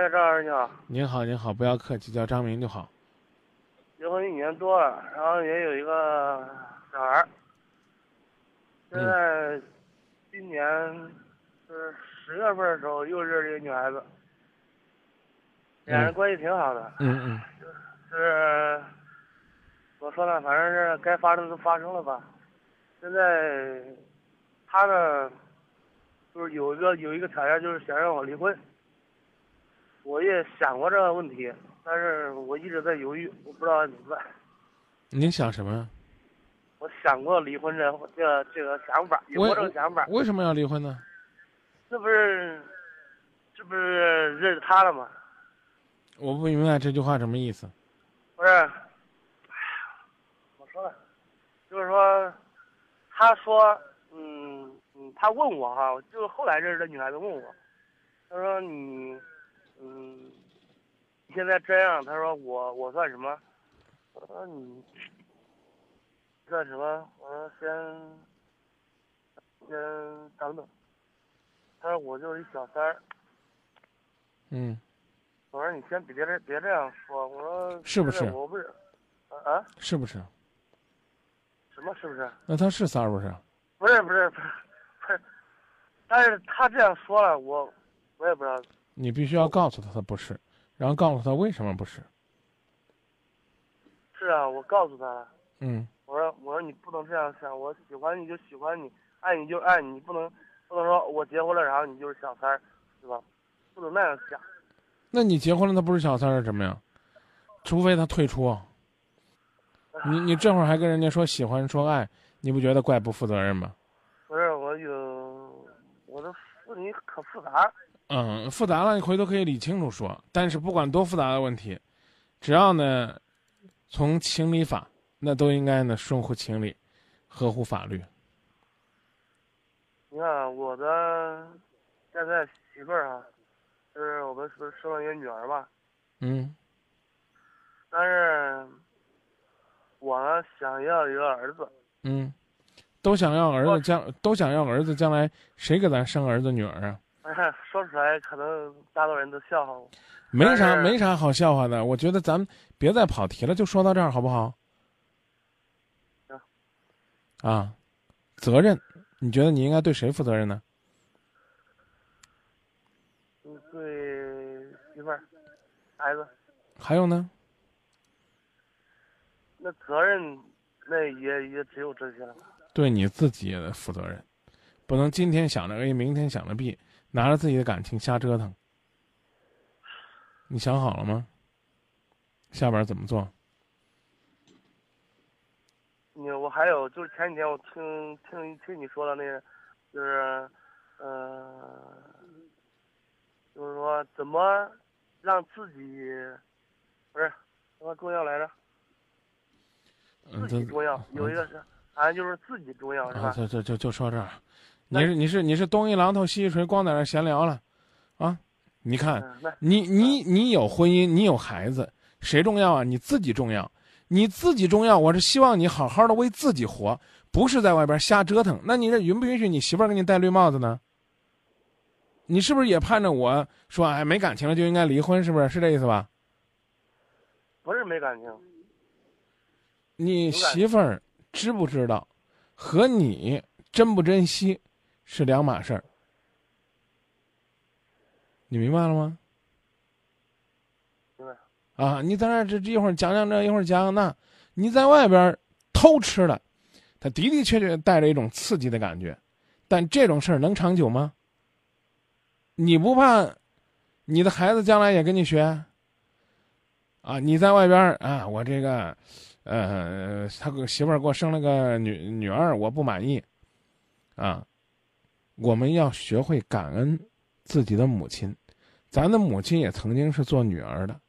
哎，张老师你好，您好，您好，不要客气，叫张明就好。结婚一年多了，然后也有一个小孩儿。现在今年是十月份的时候又认识一个女孩子，俩人关系挺好的。嗯嗯是怎么说呢？反正是该发生的都发生了吧。现在他呢，就是有一个有一个条件，就是想让我离婚。我也想过这个问题，但是我一直在犹豫，我不知道怎么办。您想什么呀？我想过离婚这这个这个想法，有过这个想法。为什么要离婚呢？这不是，这不是认识他了吗？我不明白这句话什么意思。不是，哎呀，怎么说了？就是说，他说，嗯嗯，他问我哈，就是后来认识的女孩子问我，他说你，嗯，现在这样，他说我我算什么？我说你算什么？我说先先等等。他说我就是一小三儿。嗯，我说你先别这别这样说。我说是不是我不是，啊啊，是不是？什么是不是？那他是三儿不是？不是不是不是不是，但是他这样说了，我我也不知道。你必须要告诉他他不是，然后告诉他为什么不是。是啊，我告诉他了。嗯，我说我说你不能这样想，我喜欢你就喜欢你，爱你就爱你，不能不能说我结婚了，然后你就是小三儿，是吧？不能那样想。那你结婚了，他不是小三儿是什么呀？除非他退出。你你这会儿还跟人家说喜欢说爱，你不觉得怪不负责任吗？不是我有我的问题可复杂。嗯，复杂了，你回头可以理清楚说。但是不管多复杂的问题，只要呢，从情理法，那都应该呢顺乎情理，合乎法律。你看啊我的现在媳妇儿啊，就是我们不是生了一个女儿吧，嗯但是我呢想要一个儿子。嗯，都想要儿子将都想要儿子将来谁给咱生儿子女儿啊？哎，说出来可能大多人都笑话我。没啥没啥好笑话的，我觉得咱们别再跑题了，就说到这儿好不好？行。啊，责任，你觉得你应该对谁负责任呢？嗯，对媳妇儿、孩子，还有呢？那责任那也也只有这些了。对你自己也得负责任，不能今天想着 A，明天想着 B，拿着自己的感情瞎折腾。你想好了吗？下边怎么做？你我还有就是前几天我听听听你说的那个，就是，呃，就是说怎么让自己不是什么重要来着？嗯，自己重要，有一个是好像就是自己重要是啊，吧？就就就就说这儿，你是你是你是东一榔头西一锤，光在那儿闲聊了，啊？你看，嗯，你你你有婚姻，你有孩子，谁重要啊？你自己重要，你自己重要。我是希望你好好的为自己活，不是在外边瞎折腾。那你这允不允许你媳妇儿给你戴绿帽子呢？你是不是也盼着我说，哎，没感情了就应该离婚？是不是？是这意思吧？不是没感情，你媳妇儿知不知道，和你珍不珍惜是两码事儿。你明白了吗？明白？啊，你在那这这一会儿讲讲这，一会儿讲讲那，你在外边儿偷吃了，他的的确确带着一种刺激的感觉，但这种事儿能长久吗？你不怕你的孩子将来也跟你学？啊，你在外边儿啊，我这个，呃，他给媳妇儿给我生了个女女儿，我不满意，啊，我们要学会感恩自己的母亲，咱的母亲也曾经是做女儿的，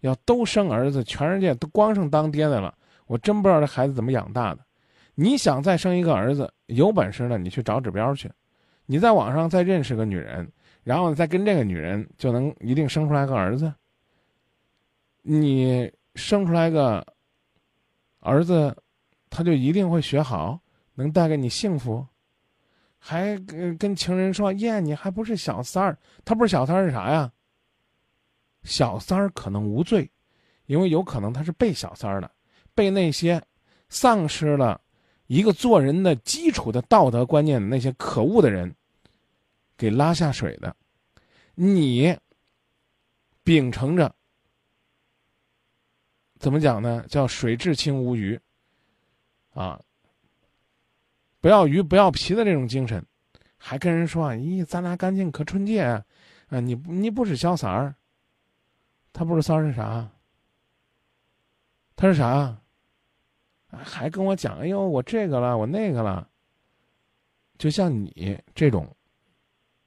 要都生儿子，全世界都光剩当爹的了，我真不知道这孩子怎么养大的。你想再生一个儿子，有本事呢，你去找指标去，你在网上再认识个女人，然后再跟这个女人就能一定生出来个儿子。你生出来个儿子，他就一定会学好，能带给你幸福，还跟跟情人说耶，你还不是小三儿，他不是小三儿是啥呀？小三儿可能无罪，因为有可能他是被小三儿的，被那些丧失了一个做人的基础的道德观念的那些可恶的人给拉下水的。你秉承着怎么讲呢？叫水至清无鱼啊，不要鱼不要皮的这种精神，还跟人说啊：“咦，咱俩感情可纯洁啊！啊，你你不是小三儿，他不是三儿是啥？他是啥？还跟我讲：哎呦，我这个了，我那个了。就像你这种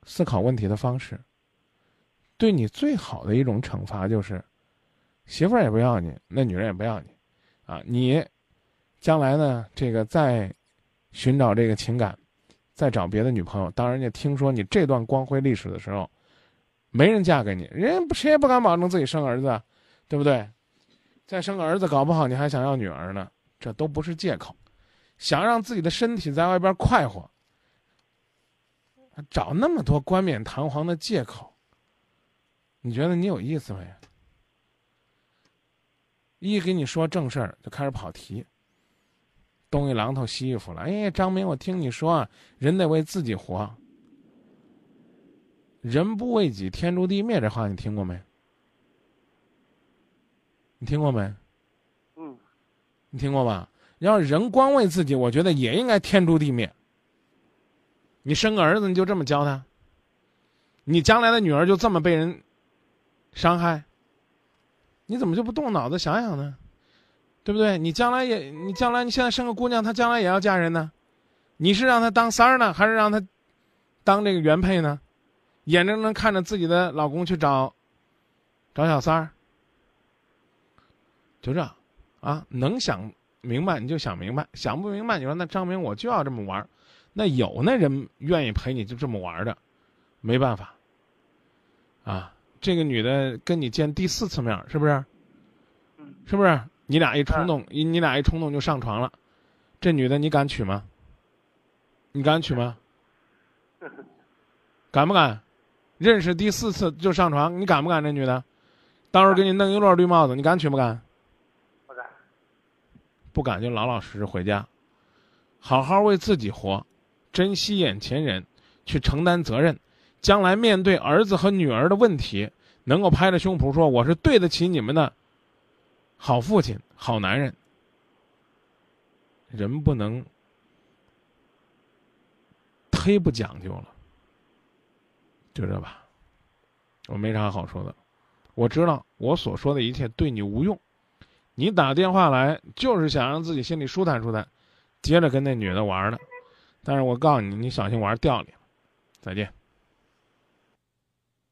思考问题的方式。”对你最好的一种惩罚就是，媳妇儿也不要你，那女人也不要你，啊，你将来呢，这个在寻找这个情感，再找别的女朋友，当人家听说你这段光辉历史的时候，没人嫁给你，人谁也不敢保证自己生儿子，对不对？再生个儿子，搞不好你还想要女儿呢，这都不是借口。想让自己的身体在外边快活，找那么多冠冕堂皇的借口。你觉得你有意思没？一给你说正事儿，就开始跑题。东一榔头西一斧了。哎，张明，我听你说，人得为自己活。人不为己，天诛地灭。这话你听过没？你听过没？嗯。你听过吧？要人光为自己，我觉得也应该天诛地灭。你生个儿子，你就这么教他？你将来的女儿就这么被人？伤害，你怎么就不动脑子想想呢？对不对？你将来也，你将来你现在生个姑娘，她将来也要嫁人呢。你是让她当三儿呢，还是让她当这个原配呢？眼睁睁看着自己的老公去找找小三儿，就这啊？能想明白你就想明白，想不明白你说那张明我就要这么玩那有那人愿意陪你就这么玩的，没办法啊。这个女的跟你见第四次面，是不是？是不是？你俩一冲动，你你俩一冲动就上床了，这女的你敢娶吗？你敢娶吗？敢不敢？认识第四次就上床，你敢不敢？这女的，到时候给你弄一摞绿帽子，你敢娶不敢？不敢。不敢就老老实实回家，好好为自己活，珍惜眼前人，去承担责任。将来面对儿子和女儿的问题，能够拍着胸脯说我是对得起你们的好父亲、好男人。人不能忒不讲究了，就这吧。我没啥好说的，我知道我所说的一切对你无用。你打电话来就是想让自己心里舒坦舒坦，接着跟那女的玩呢。但是我告诉你，你小心玩掉你了。再见。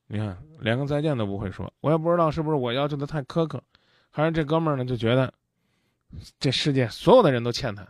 你看，连个再见都不会说，我也不知道是不是我要求的太苛刻，还是这哥们儿呢就觉得这世界所有的人都欠他。